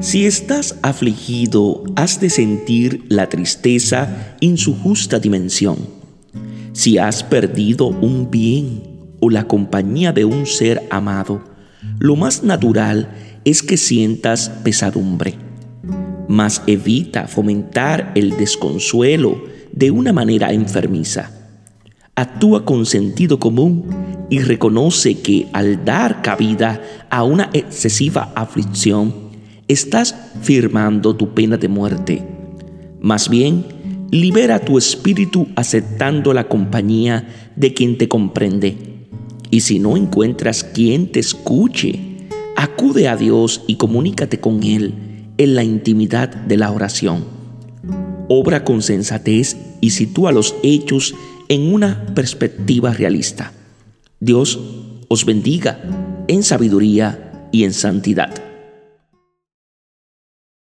Si estás afligido, has de sentir la tristeza en su justa dimensión. Si has perdido un bien o la compañía de un ser amado, lo más natural es que sientas pesadumbre. Mas evita fomentar el desconsuelo de una manera enfermiza. Actúa con sentido común y reconoce que al dar cabida a una excesiva aflicción, estás firmando tu pena de muerte. Más bien, libera tu espíritu aceptando la compañía de quien te comprende. Y si no encuentras quien te escuche, acude a Dios y comunícate con Él en la intimidad de la oración. Obra con sensatez y sitúa los hechos en una perspectiva realista. Dios os bendiga en sabiduría y en santidad.